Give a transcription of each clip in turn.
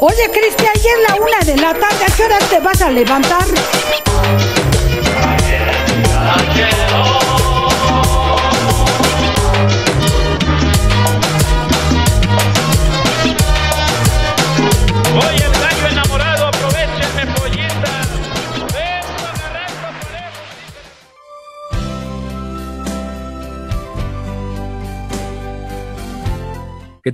Oye, Cristian, ya es la una de la tarde. ¿A qué hora te vas a levantar?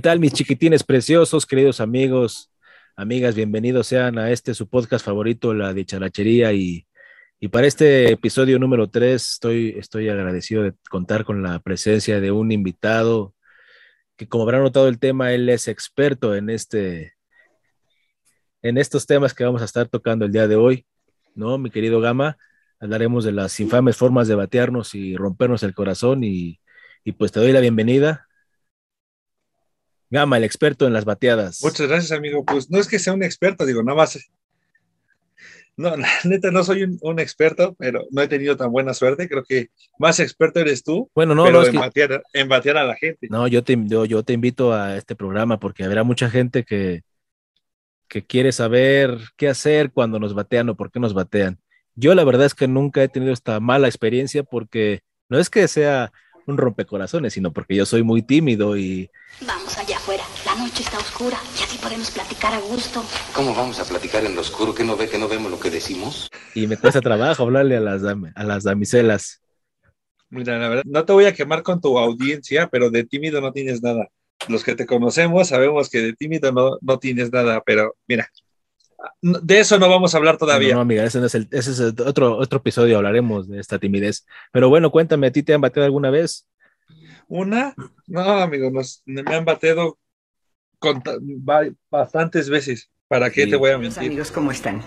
Tal, mis chiquitines preciosos, queridos amigos, amigas? Bienvenidos sean a este su podcast favorito, La Dicharachería. Y, y para este episodio número 3, estoy, estoy agradecido de contar con la presencia de un invitado que, como habrán notado el tema, él es experto en, este, en estos temas que vamos a estar tocando el día de hoy, ¿no? Mi querido Gama, hablaremos de las infames formas de batearnos y rompernos el corazón. Y, y pues te doy la bienvenida. Gama, el experto en las bateadas. Muchas gracias, amigo. Pues no es que sea un experto, digo, nada más. No, la neta, no soy un, un experto, pero no he tenido tan buena suerte. Creo que más experto eres tú. Bueno, no, pero no, es en, que- batear, en batear a la gente. no, yo te, yo, yo te invito a este programa porque habrá mucha gente que, que quiere saber qué hacer cuando nos batean o por qué nos batean. Yo la verdad es que nunca he tenido esta mala experiencia porque no es que sea un rompecorazones, sino porque yo soy muy tímido y Vamos allá. La noche está oscura y así podemos platicar a gusto. ¿Cómo vamos a platicar en lo oscuro? ¿Que no ve que no vemos lo que decimos? y me cuesta trabajo hablarle a las, dam- a las damiselas. Mira, la verdad, no te voy a quemar con tu audiencia, pero de tímido no tienes nada. Los que te conocemos sabemos que de tímido no, no tienes nada, pero mira, de eso no vamos a hablar todavía. No, no, amiga, ese, no es el, ese es el otro, otro episodio, hablaremos de esta timidez. Pero bueno, cuéntame, ¿a ti te han bateado alguna vez? Una, no, amigo, nos, me han bateado con bastantes veces. ¿Para qué Sí. te voy a mentir? amigos, ¿cómo están?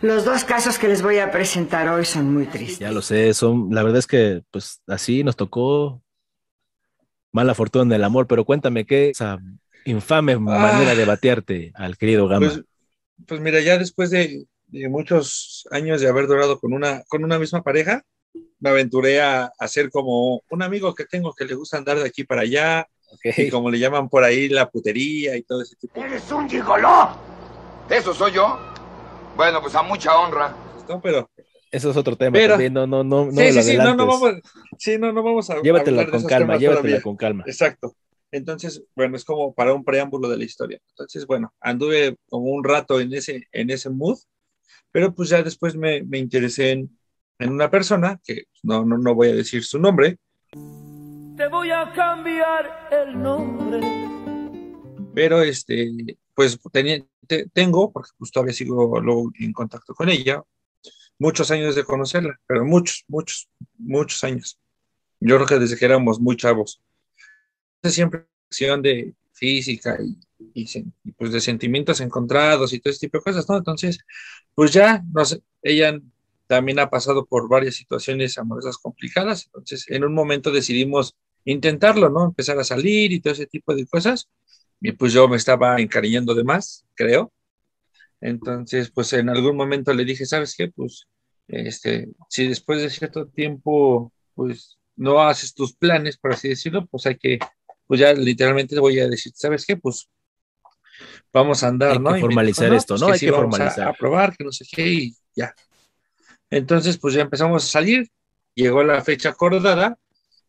Los dos casos que les voy a presentar hoy son muy tristes. Ya lo sé, son, la verdad es que pues así nos tocó mala fortuna en el amor, pero cuéntame qué esa infame manera de batearte al querido Gama. Ah. Pues, pues mira, ya después de, de muchos años de haber durado con una, con una misma pareja, me aventuré a, a ser como un amigo que tengo que le gusta andar de aquí para allá, Ok. y como le llaman por ahí la putería y todo ese tipo ¡Eres un gigoló! ¿Eso soy yo? Bueno, pues a mucha honra. ¿no? Pero, Eso es otro tema Pero- también, no, no, no, no sí, lo sí, sí, no, no vamos, sí, no, no vamos a Llévatela con calma, llévatela todavía. con calma. Exacto. Entonces, bueno, es como para un preámbulo de la historia. Entonces, bueno, anduve como un rato en ese, en ese mood, pero pues ya después me, me interesé en, en una persona, que no, no, no voy a decir su nombre, Te voy a cambiar el nombre. pero este, pues tenía, te- tengo, porque pues todavía sigo luego en contacto con ella, muchos años de conocerla, pero muchos, muchos, muchos años. Yo creo que desde que éramos muy chavos. Siempre acción de física y, y y, pues de sentimientos encontrados y todo ese tipo de cosas, ¿no? Entonces, pues ya, no sé, ella también ha pasado por varias situaciones amorosas complicadas, entonces en un momento decidimos intentarlo, ¿no? Empezar a salir y todo ese tipo de cosas. Y pues yo me estaba encariñando de más, creo. Entonces, pues en algún momento le dije, ¿sabes qué? Pues, este, si después de cierto tiempo, pues no haces tus planes, por así decirlo, pues hay que, pues ya literalmente te voy a decir, ¿sabes qué? Pues vamos a andar, Hay ¿no? que formalizar dijo, esto, pues ¿no? Hay sí, que vamos a- formalizar. A, probar, que no sé qué, y ya. Entonces, pues ya empezamos a salir, llegó la fecha acordada,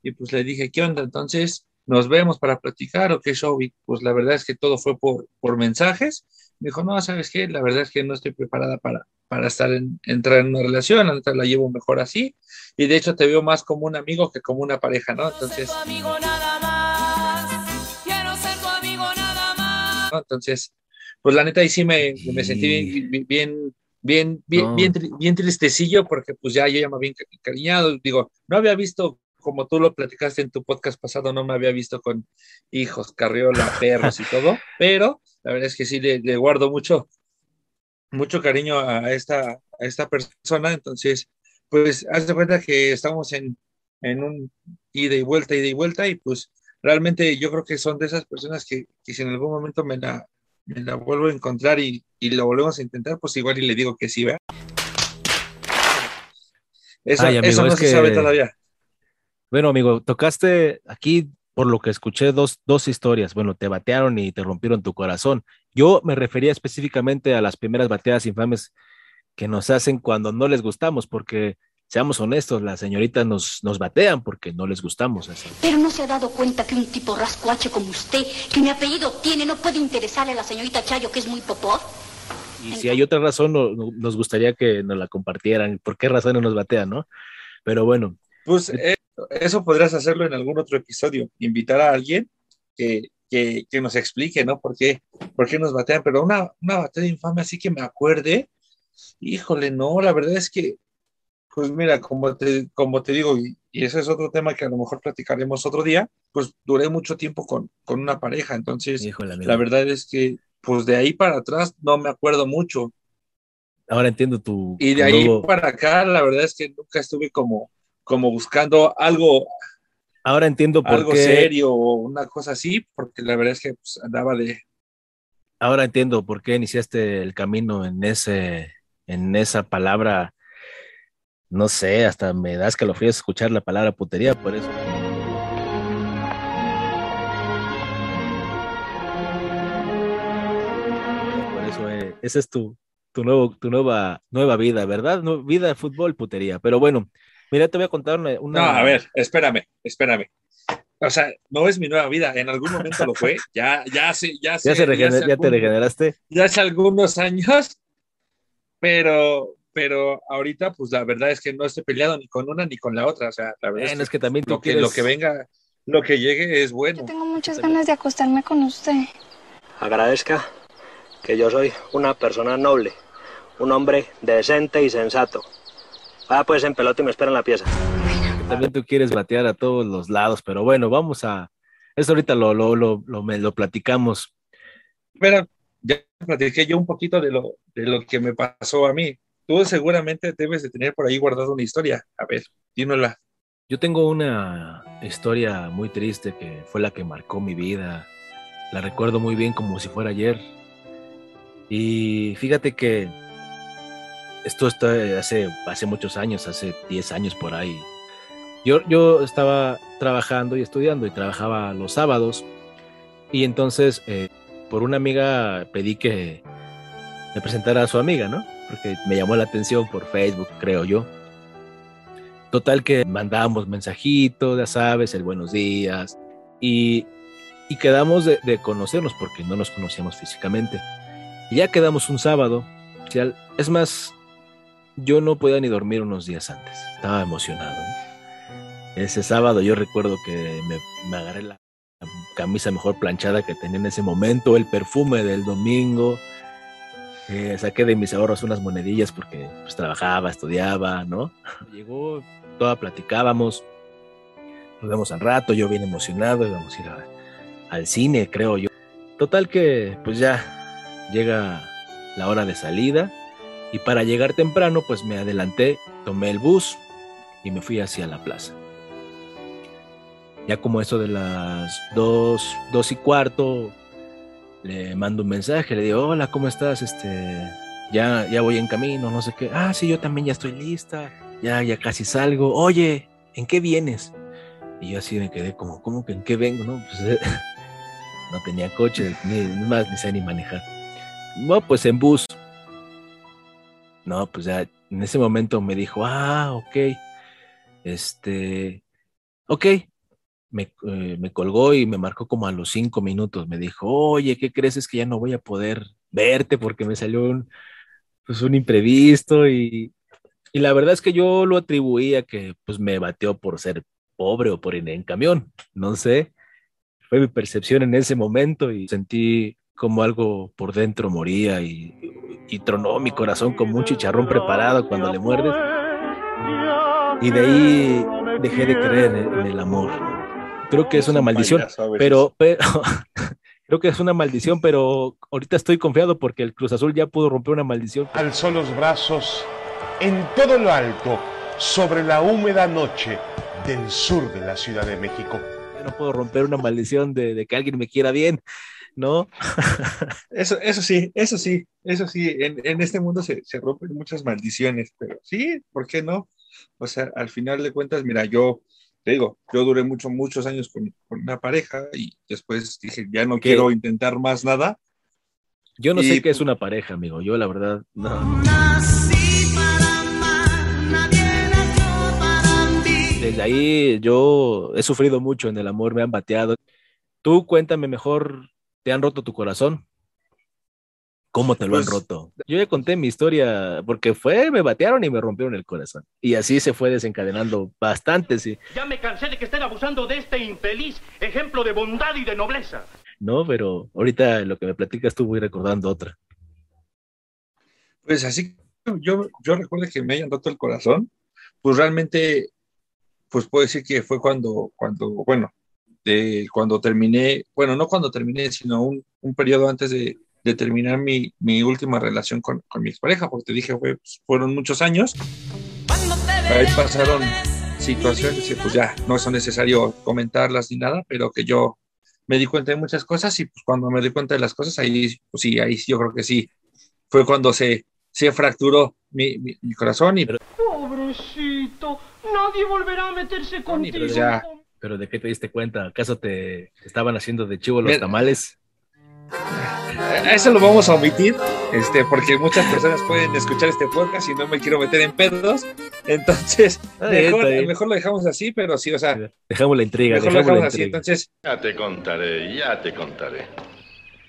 y pues le dije, ¿qué onda? Entonces, nos vemos para platicar o qué show. Y pues la verdad es que todo fue por, por mensajes. Me dijo, no, ¿sabes qué? La verdad es que no estoy preparada para, para estar en, entrar en una relación, la neta la llevo mejor así. Y de hecho te veo más como un amigo que como una pareja, ¿no? Entonces, amigo nada más. Quiero ser tu amigo nada más. ¿no? Entonces, pues la neta ahí sí me, me sentí bien, bien, bien, bien, bien, No. bien, tri- bien tristecillo porque pues ya yo ya me había enca- encariñado. Digo, no había visto, como tú lo platicaste en tu podcast pasado, no me había visto con hijos, carriola, perros y todo, pero la verdad es que sí le, le guardo mucho, mucho cariño a esta, a esta persona. Entonces, pues haz de cuenta que estamos en, en un ida y vuelta, ida y vuelta, y pues realmente yo creo que son de esas personas que, que si en algún momento me la, me la vuelvo a encontrar y, y lo volvemos a intentar, pues igual y le digo que sí, ¿verdad? Eso, Ay, amigo, eso no es se que- sabe todavía. Bueno, amigo, tocaste aquí por lo que escuché, dos, dos historias. Bueno, te batearon y te rompieron tu corazón. Yo me refería específicamente a las primeras bateadas infames que nos hacen cuando no les gustamos, porque seamos honestos, las señoritas nos, nos batean porque no les gustamos. Así. Pero no se ha dado cuenta que un tipo rascuache como usted, que mi apellido tiene, no puede interesarle a la señorita Chayo, que es muy popó. Y si hay otra razón, no, no, nos gustaría que nos la compartieran. ¿Por qué razón no nos batean, no? Pero bueno. Pues eh, eso podrías hacerlo en algún otro episodio, invitar a alguien que, que, que nos explique, ¿no? ¿Por qué, por qué nos batean? Pero una, una batalla infame así que me acuerde, híjole, no, la verdad es que, pues mira, como te, como te digo, y, y ese es otro tema que a lo mejor platicaremos otro día, pues duré mucho tiempo con, con una pareja, entonces Híjole, la verdad es que, pues de ahí para atrás no me acuerdo mucho. Ahora entiendo tu. Y de tu ahí para acá, la verdad es que nunca estuve como, como buscando algo, Ahora entiendo por algo qué. serio o una cosa así, porque la verdad es que pues, andaba de, Ahora entiendo por qué iniciaste el camino en ese, en esa palabra. No sé, hasta me das que lo fui a escuchar la palabra putería, por eso. Por eso, eh, esa es tu, tu, nuevo, tu nueva, nueva vida, ¿verdad? No, vida de fútbol, putería. Pero bueno, mira, te voy a contar una. una- No, a ver, espérame, espérame. O sea, no es mi nueva vida, en algún momento lo fue, ya, ya hace, ya hace, ¿Ya, se regener- ya te algún- regeneraste? ya hace algunos años, pero, pero ahorita, pues la verdad es que no estoy peleado ni con una ni con la otra, o sea, la verdad Bueno, es es que también lo que, quieres- lo que venga, lo que llegue es bueno. Tengo muchas ganas de acostarme con usted. Agradezca que yo soy una persona noble, un hombre decente y sensato. Ah, pues en pelota y me espera en la pieza. También tú quieres batear a todos los lados, pero bueno, vamos a. Eso ahorita lo, lo, lo, lo, me- lo platicamos. Pero ya platiqué yo un poquito de lo, de lo que me pasó a mí. Tú seguramente debes de tener por ahí guardado una historia. A ver, dínosla. Yo tengo una historia muy triste que fue la que marcó mi vida. La recuerdo muy bien como si fuera ayer. Y fíjate que esto está hace, hace muchos años, hace 10 años por ahí. Yo, yo estaba trabajando y estudiando y trabajaba los sábados. Y entonces, eh, por una amiga pedí que me presentara a su amiga, ¿no? Porque me llamó la atención por Facebook, creo yo. Total que mandábamos mensajitos, ya sabes, el buenos días. Y, y quedamos de, de conocernos porque no nos conocíamos físicamente. Y ya quedamos un sábado. Es más, yo no podía ni dormir unos días antes. Estaba emocionado. ¿no? Ese sábado yo recuerdo que me, me agarré la camisa mejor planchada que tenía en ese momento, el perfume del domingo. Eh, saqué de mis ahorros unas monedillas porque pues, trabajaba, estudiaba, ¿no? Llegó, toda platicábamos, nos vemos al rato, yo bien emocionado, íbamos a ir a- al cine, creo yo. Total que pues ya llega la hora de salida y para llegar temprano pues me adelanté, tomé el bus y me fui hacia la plaza. Ya como eso de las dos, dos y cuarto, le mando un mensaje, le digo, hola, ¿cómo estás? Este, ya, ya voy en camino, no sé qué. Ah, sí, yo también ya estoy lista, ya, ya casi salgo. Oye, ¿en qué vienes? Y yo así me quedé como, ¿cómo que en qué vengo? No, pues no tenía coche, ni más, ni sé ni manejar. No, pues en bus. No, pues ya en ese momento me dijo, ah, ok, este, ok, me, eh, me colgó y me marcó como a los cinco minutos. Me dijo, oye, ¿qué crees? Es que ya no voy a poder verte porque me salió un, pues, un imprevisto y, y la verdad es que yo lo atribuía que pues me bateó por ser pobre o por ir en camión, no sé. Fue mi percepción en ese momento y sentí como algo por dentro moría y, y tronó mi corazón como un chicharrón preparado cuando le muerdes. Y de ahí dejé de creer en el, en el amor. Creo que es una maldición, pero, pero creo que es una maldición, pero ahorita estoy confiado porque el Cruz Azul ya pudo romper una maldición. Alzó los brazos en todo lo alto sobre la húmeda noche del sur de la Ciudad de México. Ya no puedo romper una maldición de, de que alguien me quiera bien, ¿no? Eso, eso sí, eso sí, eso sí, en, en este mundo se, se rompen muchas maldiciones, pero sí, ¿por qué no? O sea, al final de cuentas, mira, yo te digo, yo duré mucho, muchos años con, con una pareja y después dije, ya no ¿Qué? quiero intentar más nada. Yo no Y- sé qué es una pareja, amigo. Yo, la verdad, no. Desde ahí yo he sufrido mucho en el amor, me han bateado. Tú cuéntame mejor, ¿te han roto tu corazón? ¿Cómo te lo han Pues- roto? Yo ya conté mi historia porque fue, me batearon y me rompieron el corazón. Y así se fue desencadenando bastante, sí. Ya me cansé de que estén abusando de este infeliz ejemplo de bondad y de nobleza. ¿No? Pero ahorita lo que me platicas tú voy recordando otra. Pues así, yo, yo recuerdo que me hayan roto el corazón, pues realmente, pues puedo decir que fue cuando, cuando bueno, de, cuando terminé, bueno, no cuando terminé, sino un, un periodo antes de, de terminar mi, mi última relación con, con mi expareja, porque te dije, fue, pues, fueron muchos años. Ahí pasaron situaciones que pues ya no son necesario comentarlas ni nada, pero que yo me di cuenta de muchas cosas y pues cuando me di cuenta de las cosas, ahí, pues sí, ahí sí, yo creo que sí, fue cuando se, se fracturó mi, mi, mi corazón y Pobrecito, nadie volverá a meterse contigo. pues ya. ¿Pero de qué te diste cuenta? ¿Acaso te estaban haciendo de chivo los Mira. tamales? Eso lo vamos a omitir, este, porque muchas personas pueden escuchar este podcast y no me quiero meter en pedos. Entonces, bien, mejor, mejor lo dejamos así, pero sí, o sea, Dejamos la intriga, mejor lo dejamos la dejamos así. intriga. Entonces, Ya te contaré, ya te contaré.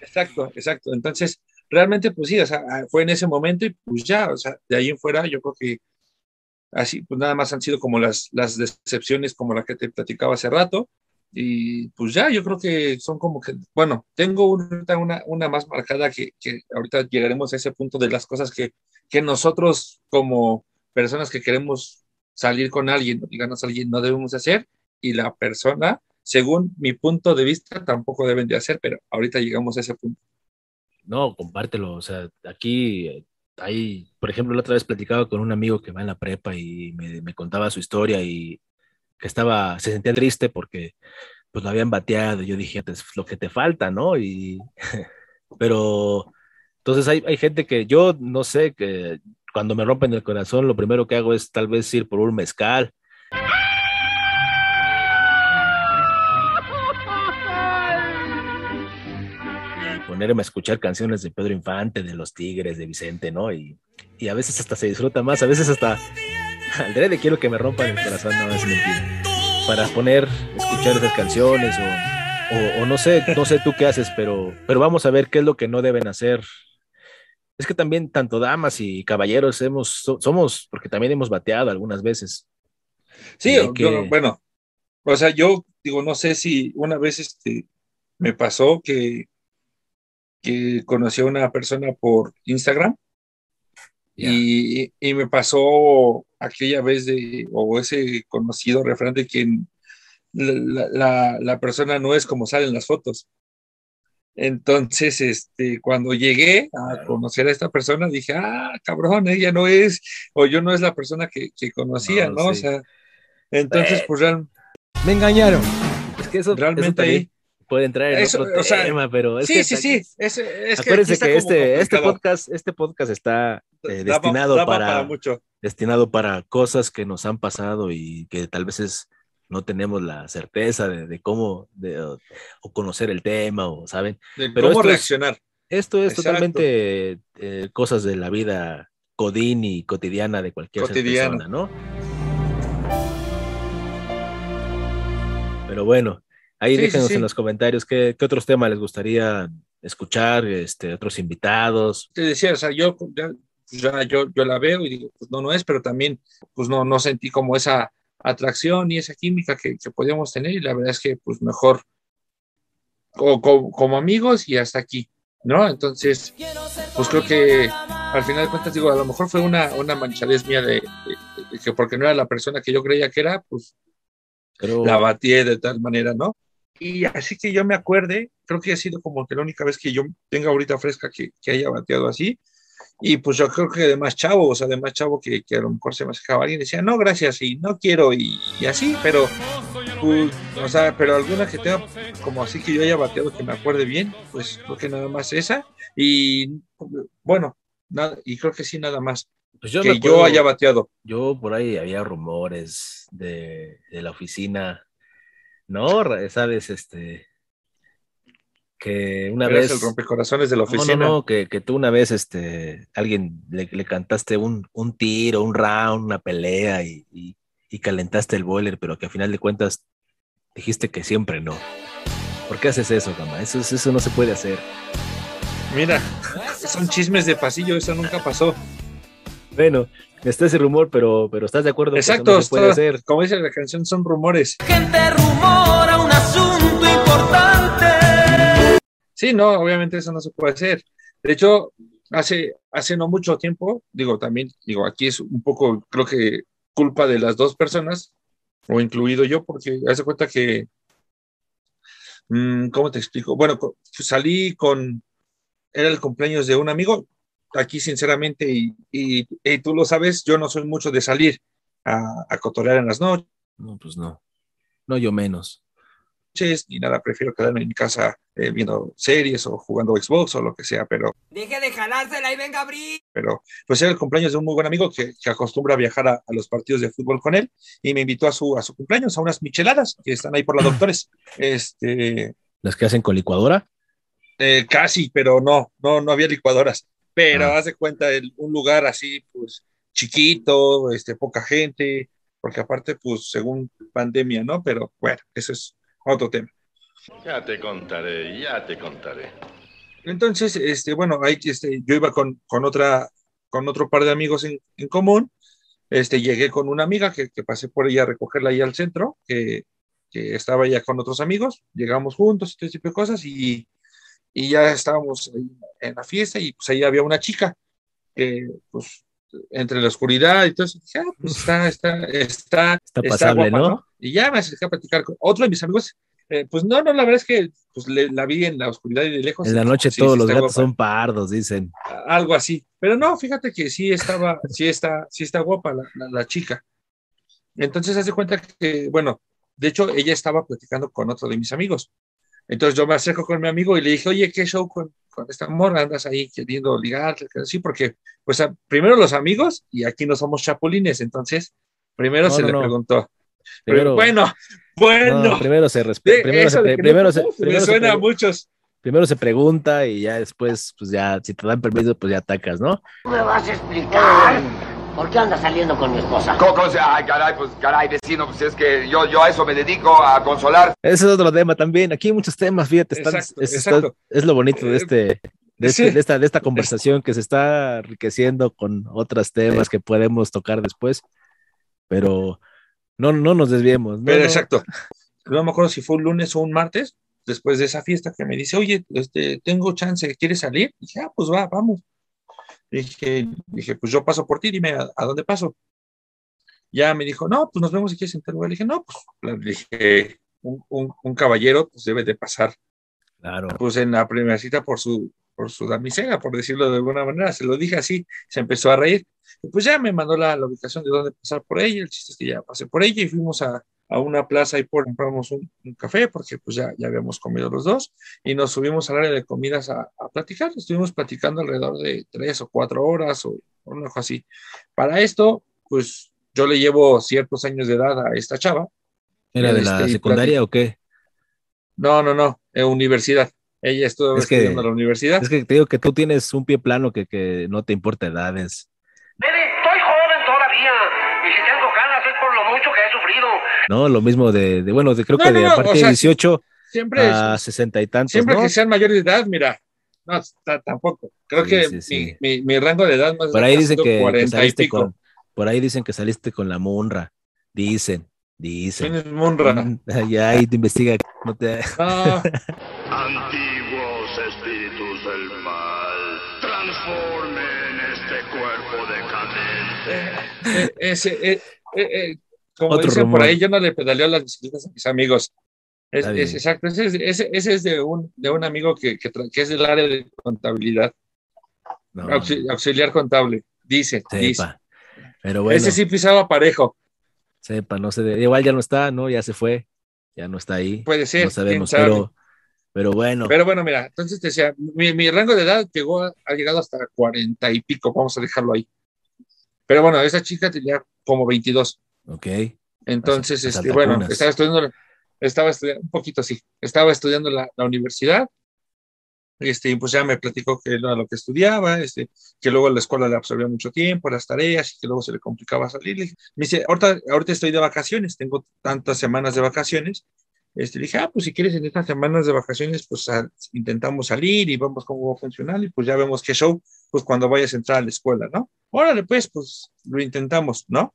exacto, exacto. Entonces, realmente, pues sí, o sea, fue en ese momento y pues ya, o sea, de ahí en fuera, yo creo que así, pues nada más han sido como las, las decepciones como la que te platicaba hace rato. Y pues ya, yo creo que son como que, bueno, tengo una, una, más marcada que, que ahorita llegaremos a ese punto de las cosas que, que nosotros como personas que queremos salir con alguien, digamos a alguien, no debemos hacer y la persona, según mi punto de vista, tampoco deben de hacer, pero ahorita llegamos a ese punto. No, compártelo. O sea, aquí hay, por ejemplo, la otra vez platicaba con un amigo que va en la prepa y me, contaba su historia y que estaba, se sentía triste porque pues lo habían bateado. Yo dije, "Pues, lo que te falta, ¿no? Y, pero, entonces hay, hay gente que yo no sé, que cuando me rompen el corazón, lo primero que hago es tal vez ir por un mezcal. Ponerme a escuchar canciones de Pedro Infante, de Los Tigres, de Vicente, ¿no? Y, y a veces hasta se disfruta más, a veces hasta al quiero que me rompan el corazón, no es mentira. Para poner, escuchar esas canciones o, o, o no sé, no sé tú qué haces, pero, pero vamos a ver qué es lo que no deben hacer. Es que también tanto damas y caballeros hemos, so- somos, porque también hemos bateado algunas veces. Sí, hay que- yo, bueno, o sea, yo digo, no sé si una vez este, me pasó que, que conocí a una persona por Instagram y, y me pasó aquella vez de, o ese conocido refrán de que la, la- la persona no es como salen las fotos. Entonces, este, cuando llegué a conocer a esta persona, dije, ah, cabrón, ella no es, o yo no es la persona que, que conocía, No, ¿no? O sea, entonces, pues real- Me engañaron. Es que eso, Realmente eso también ahí- puede entrar en Eso, otro sea, tema, pero es sí, que sí, sí, es, es Acuérdense que, este, este podcast, este podcast está eh, Daba- destinado daba para, para mucho. destinado para cosas que nos han pasado y que tal vez es- no tenemos la certeza de, de cómo de, o, o conocer el tema o saben. De Pero cómo esto es- reaccionar. esto es Exacto. totalmente eh, cosas de la vida codín y cotidiana de cualquier persona, ¿no? Pero bueno, ahí Sí, déjenos sí. en los comentarios qué, qué otros temas les gustaría escuchar, este, otros invitados. Te decía, o sea, yo ya, ya yo, yo la veo y digo, pues no, no es, pero también, pues no, no sentí como esa atracción y esa química que, que podíamos tener y la verdad es que, pues mejor o, co- como amigos y hasta aquí, ¿no? Entonces, pues creo que al final de cuentas, digo, a lo mejor fue una, una manchadez mía de, de- de que porque no era la persona que yo creía que era, pues Pero la batí de tal manera, ¿no? Y así que yo me acuerde, creo que ha sido como que la única vez que yo tenga ahorita fresca que, que haya bateado así. Y pues yo creo que de más chavo, o sea, de más chavo que, que a lo mejor se me acercaba alguien y decía, no, gracias, y no quiero, y, y así, pero, pues, o sea, pero alguna que tenga como así que yo haya bateado que me acuerde bien, pues creo que nada más esa. Y bueno, nada, y creo que sí, nada más. Pues yo que acuerdo- yo haya bateado. Yo por ahí había rumores de, de la oficina, ¿no? Sabes, este, que una vez... el rompecorazones de la No, no, oficina. no, que, que tú una vez, este, alguien le, le cantaste un, un tiro, un round, una pelea y, y- y calentaste el boiler, pero que a final de cuentas dijiste que siempre no. ¿Por qué haces eso, Gama? Eso, es- eso no se puede hacer. Mira, son chismes de pasillo, eso nunca pasó. Bueno, está ese rumor, pero, pero ¿estás de acuerdo? que eso Exacto, no se puede está- hacer. como dice la canción, son rumores. Gente rumora un asunto importante. Sí, no, obviamente eso no se puede hacer. De hecho, hace, hace no mucho tiempo, digo, también, digo, aquí es un poco, creo que culpa de las dos personas, o incluido yo, porque hace cuenta que, mm, ¿cómo te explico? Bueno, salí con, era el cumpleaños de un amigo, aquí sinceramente, y, y- y tú lo sabes, yo no soy mucho de salir a, a cotorear en las noches. No, pues no. No, yo menos. ni nada, prefiero quedarme en mi casa eh, viendo series o jugando Xbox o lo que sea, pero Deje de jalársela y venga a abrir. pero pues era el cumpleaños de un muy buen amigo que, que acostumbra a viajar a, a los partidos de fútbol con él y me invitó a su, a su cumpleaños, a unas micheladas que están ahí por la doctores. Este, ¿Las que hacen con licuadora? eh, casi, pero no, no, no había licuadoras. Pero Ah. haz de cuenta, el- un lugar así, pues chiquito, este, poca gente, porque aparte, pues según pandemia, ¿no? Pero bueno, eso es otro tema. Ya te contaré, ya te contaré. Entonces, este, bueno, ahí este, yo iba con, con otra, con otro par de amigos en, en común. Este, llegué con una amiga que, que pasé por ella a recogerla ahí al centro, que, que estaba ya con otros amigos. Llegamos juntos ese tipo de cosas y, y ya estábamos ahí en la fiesta y pues ahí había una chica que, pues, entre la oscuridad y todo eso, dije, ah, pues está, está, está, Está pasable, ¿no? Y ya me acerqué a platicar con otro de mis amigos. eh, pues no, no, la verdad es que pues, le- la vi en la oscuridad y de lejos. En la noche sí, todos sí los gatos guapa. son pardos, dicen. Algo así. Pero no, fíjate que sí estaba, sí está, sí está guapa la, la- la chica. Entonces, hace cuenta que, bueno, de hecho, ella estaba platicando con otro de mis amigos. Entonces yo me acerco con mi amigo y le dije, oye, ¿qué show con, con esta morra? ¿Andas ahí queriendo ligar? Sí, porque, pues, a- primero los amigos y aquí no somos chapulines, entonces, primero No, se no, le no. preguntó. Primero- bueno, bueno. No, primero se respeta. Primero, se, no primero, se, primero, se suena a muchos. primero se pregunta y ya después, pues ya, si te dan permiso, pues ya atacas, ¿no? ¿Me vas a explicar por qué andas saliendo con mi esposa? Co- co- Ay, caray, pues caray, vecino, pues es que yo, yo a eso me dedico a consolar. Ese es otro tema también. Aquí hay muchos temas, fíjate, están- Exacto, es, exacto. está- es lo bonito de este. De, este- sí. de esta, de esta conversación que se está enriqueciendo con otros temas que podemos tocar después, pero no, no nos desviemos. ¿no? Pero exacto. No me acuerdo si fue un lunes o un martes, después de esa fiesta que me dice, oye, este, tengo chance, ¿quieres salir? Y dije, ah, pues va, vamos. Dije, dije, pues yo paso por ti, dime a, a dónde paso. Ya me dijo, no, pues nos vemos quieres en tal lugar. Le dije, no, pues le dije, un, un- un caballero pues debe de pasar, Claro. pues en la primera cita por su, por su damisela, por decirlo de alguna manera. Se lo dije así, se empezó a reír. Y pues ya me mandó la, la ubicación de dónde pasar por ella. El chiste es que ya pasé por ella y fuimos a, a una plaza y por compramos un, un café porque pues ya, ya habíamos comido los dos y nos subimos al área de comidas a, a platicar. Estuvimos platicando alrededor de tres o cuatro horas o, o algo así. Para esto, pues yo le llevo ciertos años de edad a esta chava. ¿Era de la Este, secundaria o qué? No, no, no, en universidad. Ella estuvo Es que- estudiando en la universidad. Es que te digo que tú tienes un pie plano que, que no te importa edades. Estoy joven todavía. Y si tengo ganas es por lo sufrido. ¿No? Lo mismo de, de- bueno, de, creo No, que no, de a partir o sea, de 18 Siempre, a 60 y tantos, siempre ¿no? que sean mayores de edad, mira, no, ta- tampoco. Creo Sí, que sí, sí. Mi, mi, mi rango de edad más Por ahí dicen que, que 40 y saliste pico. con, por ahí dicen que saliste con la Munra. Dicen, dicen. ¿Quién es Munra? Mm, Ya ahí te investiga. No te... No, Antiguos espíritus del mal, transformen este cuerpo decadente. eh, ese, eh, eh, eh, como Otro dicen rumor. por ahí, yo no le pedaleo las bicicletas a mis amigos. Es, es exacto, ese, es- ese, ese es de un, de un amigo que, que, es del área de contabilidad, No, auxiliar contable, dice, dice. Pero bueno, Ese sí pisaba parejo, sepa, no sé. igual ya no está, ¿no? Ya se fue. Ya no está ahí. puede ser, No sabemos, sabe. pero, pero bueno. Pero bueno, mira, entonces te decía, mi, mi rango de edad llegó, a- ha llegado hasta cuarenta y pico, vamos a dejarlo ahí. Pero bueno, esa chica tenía como 22. Ok. Entonces, Las este, bueno, estaba estudiando, estaba estudiando, un poquito así, estaba estudiando la, la universidad, este, y pues ya me platicó que era lo que estudiaba, este, que luego la escuela le absorbía mucho tiempo, las tareas, y que luego se le complicaba salir. Le me dice, ahorita, ahorita estoy de vacaciones, tengo tantas semanas de vacaciones. Este, le dije, ah, pues si quieres en estas semanas de vacaciones, pues a- intentamos salir y vemos cómo va a funcionar, y pues ya vemos qué show, pues cuando vayas a entrar a la escuela, ¿no? Órale, pues, pues lo intentamos, ¿no?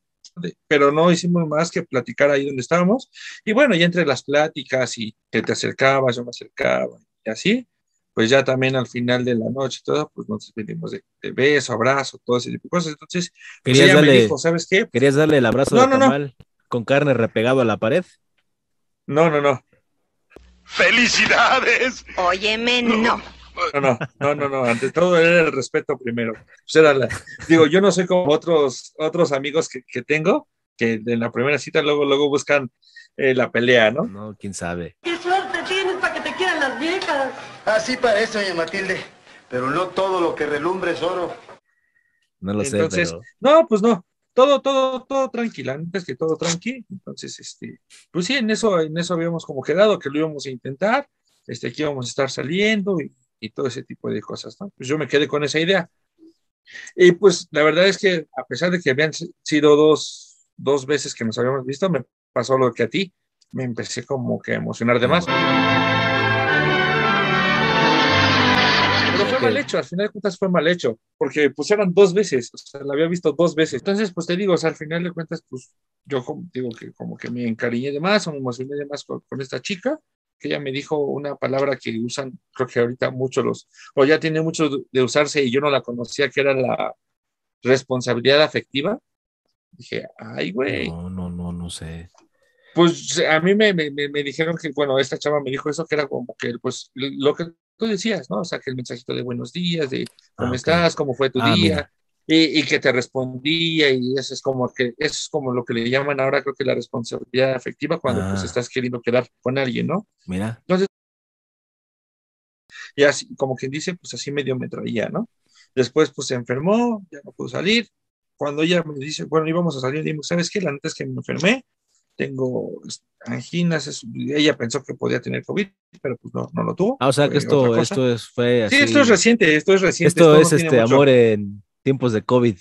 Pero no hicimos más que platicar ahí donde estábamos. Y bueno, ya entre las pláticas y que te acercabas, yo me acercaba y así, pues ya también al final de la noche y todo, pues nos despedimos de, de beso, abrazo, todo ese tipo de cosas. Entonces, pues Querías ella me darle, dijo, ¿sabes qué? querías darle el abrazo No, de no, con carne repegado a la pared. No, no, no, ¡Felicidades! Óyeme, no. No, no, no, no, no, ante todo era el respeto primero. Pues era la- digo, yo no soy como otros, otros amigos que, que tengo, que en la primera cita luego, luego buscan eh, la pelea, ¿no? No, quién sabe. ¡Qué suerte tienes para que te quieran las viejas! Así parece, doña Matilde. Pero no todo lo que relumbre es oro. No lo Entonces, sé, pero no, pues no, todo, todo, todo tranquila, antes que todo tranqui. Entonces, este, pues sí, en eso, en eso habíamos como quedado, que lo íbamos a intentar, este, que íbamos a estar saliendo y, y todo ese tipo de cosas, ¿no? Pues yo me quedé con esa idea. Y pues la verdad es que a pesar de que habían si- sido dos, dos veces que nos habíamos visto, me pasó lo que a ti, me empecé como que a emocionar de más. Pero fue mal hecho, al final de cuentas fue mal hecho, porque pues eran dos veces, o sea, la había visto dos veces. Entonces, pues te digo, o sea, al final de cuentas, pues yo como, digo que como que me encariñé de más o me emocioné de más con, con esta chica, que ella me dijo una palabra que usan, creo que ahorita muchos los, o ya tiene mucho de- usarse y yo no la conocía, que era la responsabilidad afectiva. Dije, ay, güey. no, no, no, no sé. Pues a mí me, me, me- me dijeron que, bueno, esta chava me dijo eso, que era como que, pues, lo que tú decías, ¿no? O sea, que el mensajito de buenos días, de cómo Ah, ok. estás, cómo fue tu Ah, día, mira. Y, y que te respondía, y eso es como que, eso es como lo que le llaman ahora, creo que la responsabilidad afectiva, cuando pues Ah. estás queriendo quedar con alguien, ¿no? Mira, Entonces, y así, como quien dice, pues así medio me traía, ¿no? Después, pues se enfermó, ya no pudo salir. Cuando ella me dice, bueno, íbamos a salir, digo, ¿sabes qué? La neta es que me enfermé, tengo anginas, es- ella pensó que podía tener COVID, pero pues no, no lo tuvo. ah, o sea que esto, esto es, fue así. Sí, esto es reciente, esto es reciente. Esto es este mucho. amor en tiempos de COVID.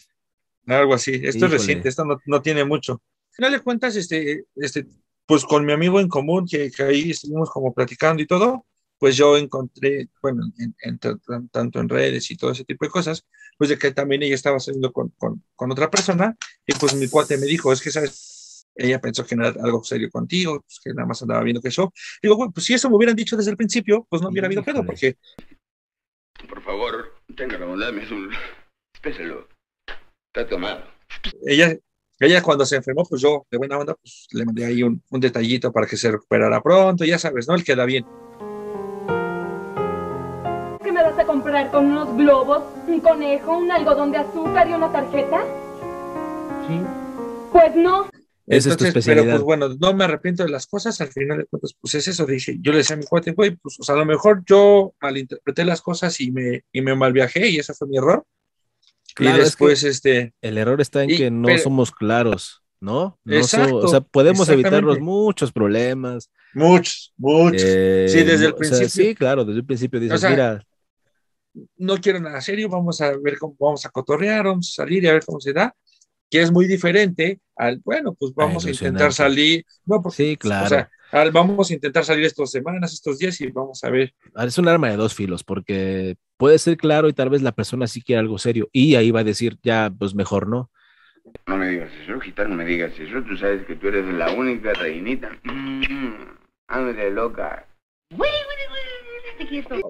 Algo así, esto Híjole. es reciente, esto no, no tiene mucho. Al final de cuentas, este, este, pues con mi amigo en común, que, que ahí estuvimos como platicando y todo, pues yo encontré, bueno, en- en- tan- tanto en redes y todo ese tipo de cosas, pues de que también ella estaba saliendo con, con, con otra persona, y pues mi cuate me dijo, es que, ¿sabes? Ella pensó que no era algo serio contigo, pues que nada más andaba viendo que eso. Digo, bueno, pues si eso me hubieran dicho desde el principio, pues no hubiera habido pedo, porque Por favor, tenga la bondad, me un... Espéselo. Está tomado. ella, ella cuando se enfermó, pues yo, de buena onda, pues le mandé ahí un, un detallito para que se recuperara pronto, ya sabes, ¿no? Él queda bien. ¿Qué me vas a comprar con unos globos, un conejo, un algodón de azúcar y una tarjeta? Sí. Pues no. Esa es tu especialidad. Pero pues bueno, no me arrepiento de las cosas, al final de cuentas, pues es eso, dije, yo le decía a mi cuate, güey, pues o sea, a lo mejor yo malinterpreté las cosas y me, y me malviajé y ese fue mi error. Claro, y es después, que este, El error está en Y- que no pero- somos claros, ¿no? No so- Exacto, o sea, podemos evitarnos muchos problemas. muchos, muchos. eh, sí, desde el o sea, principio. sí, claro, desde el principio dices, sea, mira, no quiero nada serio, vamos a ver cómo vamos a cotorrear, vamos a salir y a ver cómo se da, que es muy diferente al, bueno, pues vamos a, intentar salir, no, porque, Sí, claro. o sea, al- vamos a intentar salir estas semanas, estos días y vamos a ver. ah, es un arma de dos filos, porque puede ser claro y tal vez la persona sí quiere algo serio, y ahí va a decir, ya, pues mejor no. No me digas eso, gitano, no me digas eso. Tú sabes que tú eres la única reinita. Ándale, loca.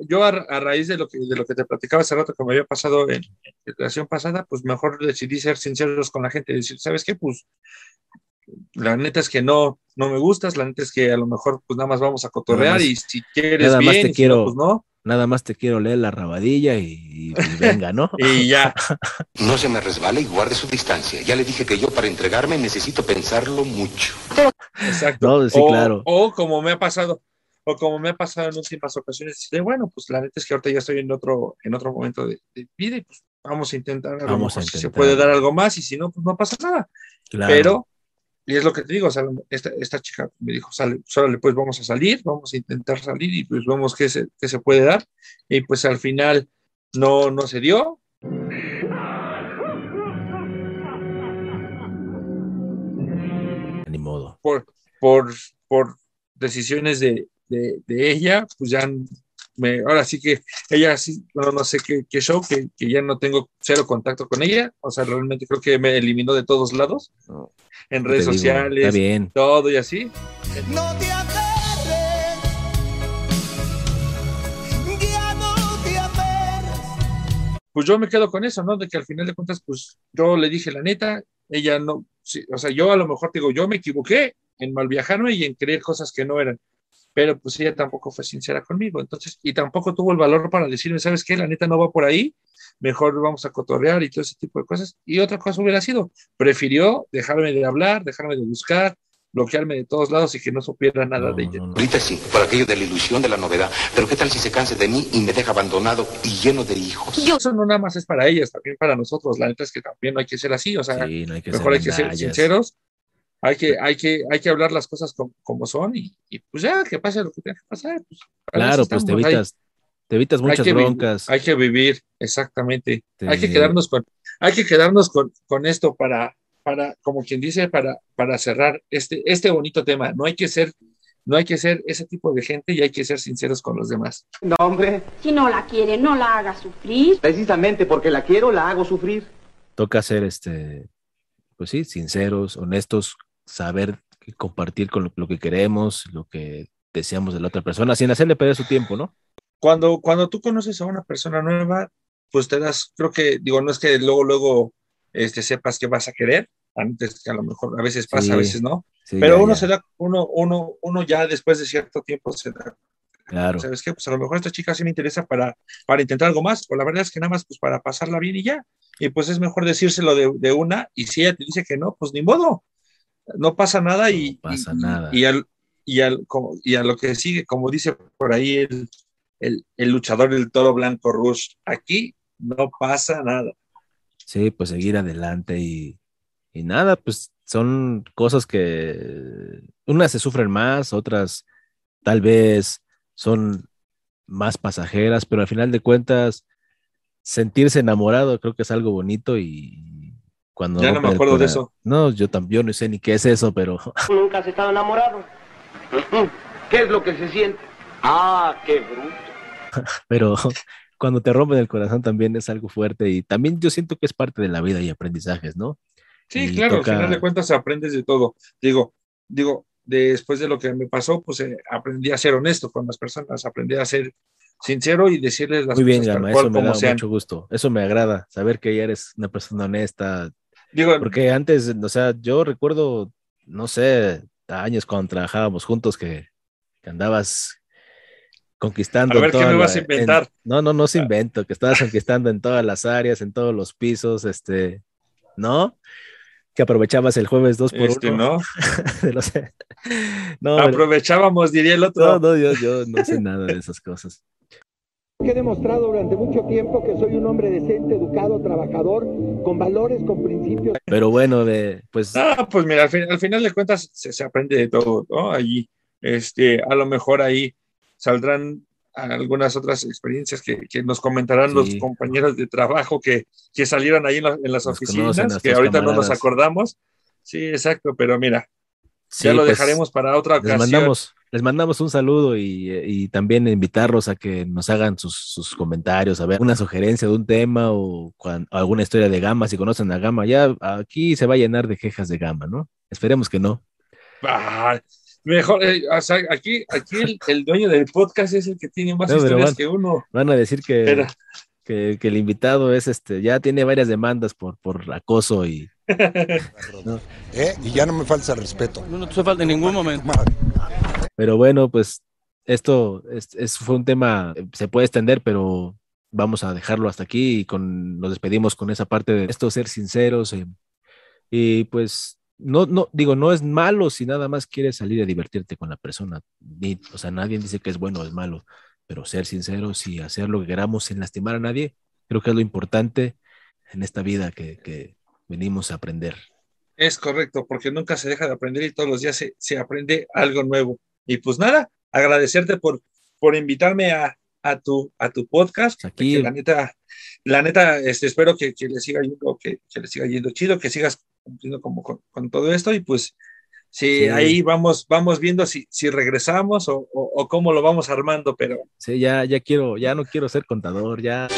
Yo a, a raíz de lo que de lo que te platicaba hace rato que me había pasado en, en la relación pasada, pues mejor decidí ser sinceros con la gente y decir, ¿sabes qué? Pues la neta es que no, no me gustas, la neta es que a lo mejor pues nada más vamos a cotorrear más- y si quieres Nada más bien, te si no, quiero, pues no. Nada más te quiero leer la rabadilla y, y venga, ¿no? Y ya. No se me resbale y guarde su distancia. Ya le dije que yo para entregarme necesito pensarlo mucho. Exacto. No, sí, o, claro. o como me ha pasado, o como me ha pasado en últimas ocasiones, de bueno, pues la neta es que ahorita ya estoy en otro, en otro momento de, de vida y pues vamos a intentar, Vamos a mejor si se intentar. puede dar algo más y si no, pues no pasa nada. Claro. Pero, y es lo que te digo, o sea, esta, esta chica me dijo, sale, sale, pues vamos a salir, vamos a intentar salir y pues vemos qué se, qué se puede dar. Y pues al final no, no se dio. Ni modo. Por, por, por decisiones de, de, de ella, pues ya me, ahora sí que ella sí, bueno, no sé qué, qué show, que, que ya no tengo cero contacto con ella, o sea, realmente creo que me eliminó de todos lados, en redes digo, sociales, bien. todo y así. No te aferres, ya no te aferres. Pues yo me quedo con eso, ¿no? De que al final de cuentas, pues yo le dije la neta, ella no, sí, o sea, yo a lo mejor te digo, yo me equivoqué en mal viajarme y en creer cosas que no eran, pero pues ella tampoco fue sincera conmigo, entonces, y tampoco tuvo el valor para decirme, ¿sabes qué? La neta no va por ahí, mejor vamos a cotorrear y todo ese tipo de cosas. Y otra cosa hubiera sido, prefirió dejarme de hablar, dejarme de buscar, bloquearme de todos lados y que no supiera nada de ella. Ahorita sí, por aquello de la ilusión de la novedad. Pero ¿qué tal si se cansa de mí y me deja abandonado y lleno de hijos? Eso no nada más es para ellas, también para nosotros. La neta es que también no hay que ser así, o sea, Sí, no hay mejor ser hay que ser sinceros, hay que, hay que, hay que hablar las cosas como, como son y, y, pues ya, que pase lo que tenga que pasar. Pues, Claro, pues te hay- evitas, te evitas muchas broncas. Hay que vivir, exactamente. Te- Hay que quedarnos con, hay que quedarnos con, con esto para, para, como quien dice, para, para cerrar este, este bonito tema. No hay que ser, no hay que ser ese tipo de gente y hay que ser sinceros con los demás. No, hombre, Si no la quiere, no la haga sufrir. precisamente porque la quiero, la hago sufrir. Toca ser, este, pues sí, sinceros, honestos, saber compartir con lo, lo que queremos, lo que deseamos de la otra persona, sin hacerle perder su tiempo, ¿no? Cuando, cuando tú conoces a una persona nueva, pues te das, creo que, digo, no es que luego, luego, este, sepas que vas a querer, antes que a lo mejor a veces pasa, Sí, a veces no, sí, pero ya, uno ya. se da, uno, uno, uno ya después de cierto tiempo se da, Claro. ¿sabes qué? Pues a lo mejor esta chica sí me interesa para, para intentar algo más, o la verdad es que nada más pues para pasarla bien y ya, y pues es mejor decírselo de, de una, y si ella te dice que no, pues ni modo, no pasa nada y, pasa y- nada. y al, y, al, y a lo que sigue, como dice por ahí el, el, el luchador del toro blanco Rush, aquí no pasa nada. Sí, pues seguir adelante y, y nada, pues son cosas que unas se sufren más, otras tal vez son más pasajeras, pero al final de cuentas sentirse enamorado creo que es algo bonito y cuando Ya no me acuerdo de eso. No, yo también no sé ni qué es eso, pero ¿Nunca has estado enamorado? ¿Qué es lo que se siente? Ah, qué bruto. pero cuando te rompen el corazón también es algo fuerte y también yo siento que es parte de la vida y aprendizajes, ¿no? Sí, Y claro, toca- al final de cuentas aprendes de todo. Digo, digo, después de lo que me pasó, pues eh, aprendí a ser honesto con las personas, aprendí a ser sincero y decirles las Muy bien, cosas tal Gama, cual eso me como da sean. mucho gusto. Eso me agrada, saber que ya eres una persona honesta. Digo, Porque antes, o sea, yo recuerdo, no sé, años cuando trabajábamos juntos que, que andabas conquistando. A ver, ¿qué me vas a en- inventar? no, no, no se invento, que estabas conquistando en todas las áreas, en todos los pisos, este, ¿no? Que aprovechabas el jueves dos por Este, uno. ¿no? los- no, aprovechábamos, diría el otro. no, no, yo, yo no sé nada de esas cosas. He demostrado durante mucho tiempo que soy un hombre decente, educado, trabajador, con valores, con principios. Pero bueno, de, pues Ah, pues mira, al, fin- al final de cuentas se, se aprende de todo, ¿no? Allí, este, a lo mejor ahí saldrán algunas otras experiencias que, que nos comentarán los Sí. compañeros de trabajo que, que salieron ahí en, la- en las Nos oficinas, que ahorita no nos camaradas. acordamos. Sí, exacto, pero mira, Sí, ya lo pues, dejaremos para otra Les ocasión. mandamos, les mandamos un saludo y, y también invitarlos a que nos hagan sus, sus comentarios, a ver una sugerencia de un tema o cuan- alguna historia de Gama, si conocen a Gama, ya aquí se va a llenar de quejas de Gama, ¿no? Esperemos que no. Ah, mejor, eh, o sea, aquí, aquí el, el dueño del podcast es el que tiene más No, historias van- que uno. Van a decir que, Pero- que, que el invitado es este, ya tiene varias demandas por, por acoso y ¿Eh? Y ya no me falta respeto. No te falta en ningún momento. Pero bueno, pues esto es, fue un tema, eh, se puede extender, pero vamos a dejarlo hasta aquí y con, nos despedimos con esa parte de esto, ser sinceros. eh, y pues, no, no, digo, no es malo si nada más quieres salir a divertirte con la persona. Ni, o sea, nadie dice que es bueno o es malo, pero ser sinceros y hacer lo que queramos sin lastimar a nadie, creo que es lo importante. en esta vida que, que venimos a aprender. Es correcto, porque nunca se deja de aprender y todos los días se, se aprende algo nuevo. Y pues nada, agradecerte por, por invitarme a, a, tu, a tu podcast. Aquí, porque La neta, la neta este, espero que, que le siga yendo, que, que le siga yendo chido, que sigas cumpliendo como con, con todo esto y pues sí, Sí. ahí vamos, vamos viendo si, si regresamos o, o, o cómo lo vamos armando, pero Sí, ya, ya quiero, ya no quiero ser contador, ya.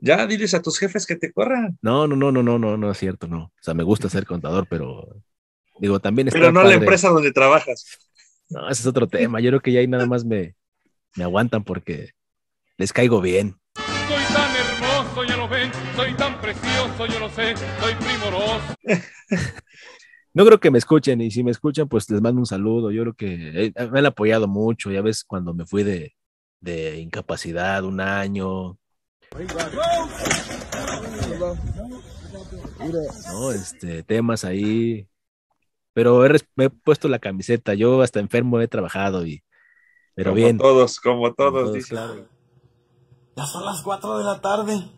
ya diles a tus jefes que te corran. No, no, no, no, no, no, no es cierto, no. O sea, me gusta ser contador, pero digo, también está Pero no la padre. empresa donde trabajas. No, ese es otro tema. Yo creo que ya ahí nada más me, me aguantan porque les caigo bien. Soy tan hermoso, ya lo ven. Soy tan precioso, yo lo sé. Soy primoroso. No creo que me escuchen y si me escuchan, pues les mando un saludo. Yo creo que eh, me han apoyado mucho. Ya ves, cuando me fui de, de incapacidad un año, ¿no? Este, temas ahí. Pero he, me he puesto la camiseta. Yo hasta enfermo he trabajado y, pero como bien. todos, como todos, todos, dicen. claro. Ya son las 4 de la tarde.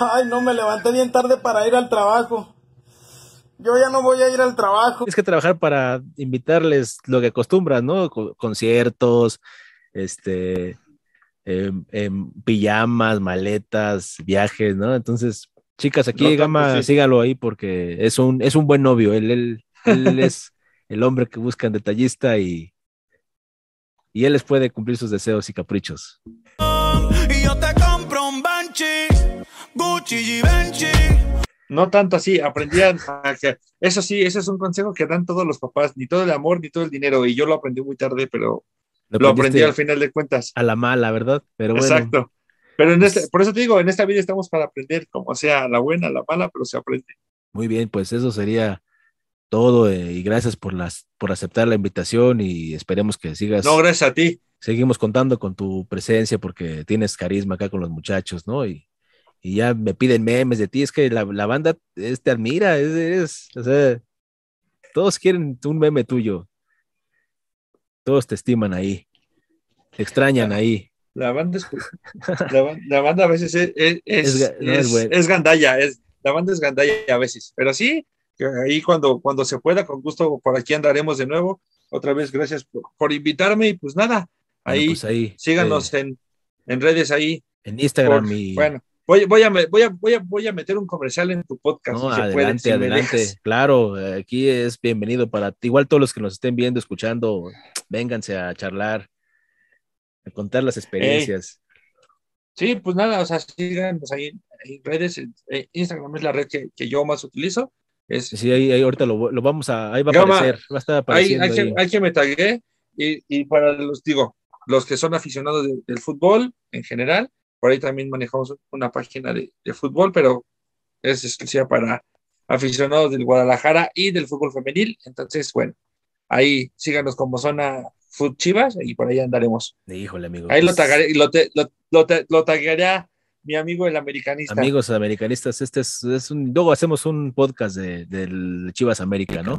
Ay, no me levanté bien tarde para ir al trabajo. Yo ya no voy a ir al trabajo. Tienes que trabajar para invitarles lo que acostumbras, ¿no? Co- conciertos, este, em, em, pijamas, maletas, viajes, ¿no? Entonces, chicas, aquí No tanto, Gama, sí. sígalo ahí porque es un, es un buen novio. Él, él, él es el hombre que buscan detallista y, y él les puede cumplir sus deseos y caprichos. Y yo te compro un Banshee, Gucci Givenchy. No tanto así, aprendí a, que, eso sí, ese es un consejo que dan todos los papás, ni todo el amor, ni todo el dinero, y yo lo aprendí muy tarde, pero lo, aprendí aprendiste al final de cuentas. A la mala, ¿verdad? Pero bueno. Exacto. Pero en este, por eso te digo, en esta vida estamos para aprender, como sea la buena, la mala, pero se aprende. Muy bien, pues eso sería todo eh, y gracias por las por aceptar la invitación y esperemos que sigas. No, gracias a ti. Seguimos contando con tu presencia porque tienes carisma acá con los muchachos, ¿no? Y, y ya me piden memes de ti, es que la, la banda es, te admira, es, es, o sea, todos quieren un meme tuyo. Todos te estiman ahí, te extrañan ahí. La banda es, la, ban- la banda a veces es, es, es, Es no, bueno. es gandalla, es, la banda es gandalla a veces, pero sí, ahí cuando, cuando se pueda, con gusto, por aquí andaremos de nuevo. Otra vez, gracias por, por invitarme y pues nada, Bueno, pues ahí, síganos en, en redes ahí. En Instagram Por- y Bueno, voy, voy, a, voy, a, voy, a, voy a meter un comercial en tu podcast. No, si se puede, adelante, si adelante. Claro, eh, aquí es bienvenido para ti. Igual todos los que nos estén viendo, escuchando, vénganse a charlar, a contar las experiencias. Sí, pues nada, o sea, síganos ahí en, redes. eh, Instagram es la red que, que yo más utilizo. Es, Sí, ahí, ahí ahorita lo, lo vamos a, ahí va a aparecer, va a estar apareciendo hay, que, ahí. hay que me tagué y, y para los, digo, los que son aficionados de- del fútbol en general, por ahí también manejamos una página de, de fútbol, pero es exclusiva para aficionados del Guadalajara y del fútbol femenil. Entonces, bueno, ahí síganos como zona Food Chivas y por ahí andaremos. Híjole, amigo. Ahí lo pues, tagaré, lo, te- lo, lo, te- lo tagueará mi amigo el americanista. Amigos americanistas, este es, es un, luego hacemos un podcast de, del Chivas América, ¿no?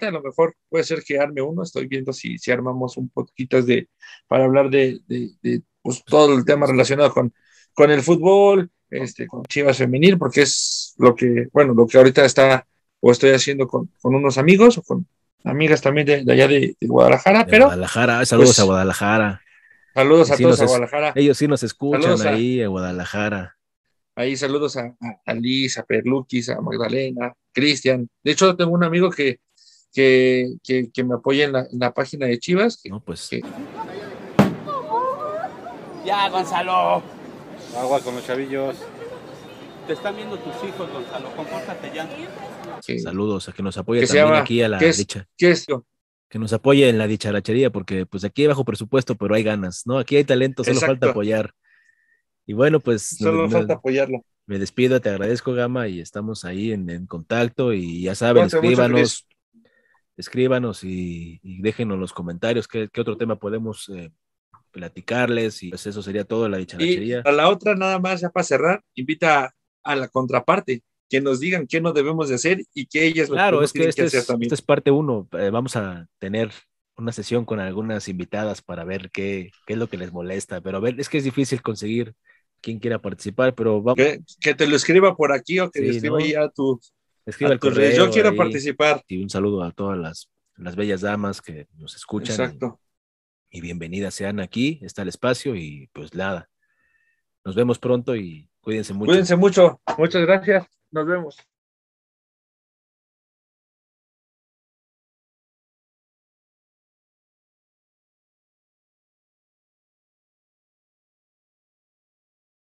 A lo mejor puede ser que arme uno, estoy viendo si, si armamos un poquito de, para hablar de, de- de, pues, todo el tema relacionado con, con el fútbol, este, con Chivas Femenil, porque es lo que, bueno, lo que ahorita está o estoy haciendo con, con unos amigos o con amigas también de, de allá de, de Guadalajara, De pero Guadalajara, saludos pues, a Guadalajara. saludos a todos a es- Guadalajara. Ellos sí nos escuchan a- ahí en Guadalajara. Ahí saludos a, a, a Liz, a Perluquis, a Magdalena, Cristian. De hecho, tengo un amigo que, que, que, que me apoya en la, en la página de Chivas. que- No, pues. que- Ya, Gonzalo. Agua con los chavillos. Te están viendo tus hijos, Gonzalo. Compórtate ya. Saludos a que nos apoye también llama- aquí a la ¿qué es- dicha. Que nos apoye en la dicharachería, porque pues aquí hay bajo presupuesto, pero hay ganas, ¿no? Aquí hay talento, solo Exacto. falta apoyar. Y bueno, pues Solo me, falta apoyarlo. me despido, te agradezco, Gama, y estamos ahí en, en contacto. Y ya saben, escríbanos, escríbanos y, y déjenos los comentarios qué, qué otro tema podemos eh, platicarles. Y pues eso sería todo la Y dicharachería. a la otra, nada más, ya para cerrar, invita a la contraparte, que nos digan qué no debemos de hacer y que ellas lo Claro, es que este hacer es, también. este es parte uno. eh, vamos a tener una sesión con algunas invitadas para ver qué, qué es lo que les molesta. Pero a ver, es que es difícil conseguir quien quiera participar, pero vamos. Que, que te lo escriba por aquí o que Sí, le escriba ¿no? ahí a tu. Escriba a redes. correo Yo quiero ahí. participar. Y un saludo a todas las, las bellas damas que nos escuchan. Exacto. Y, y bienvenidas sean aquí, está el espacio y pues nada. Nos vemos pronto y cuídense mucho. Cuídense mucho. Muchas gracias. Nos vemos.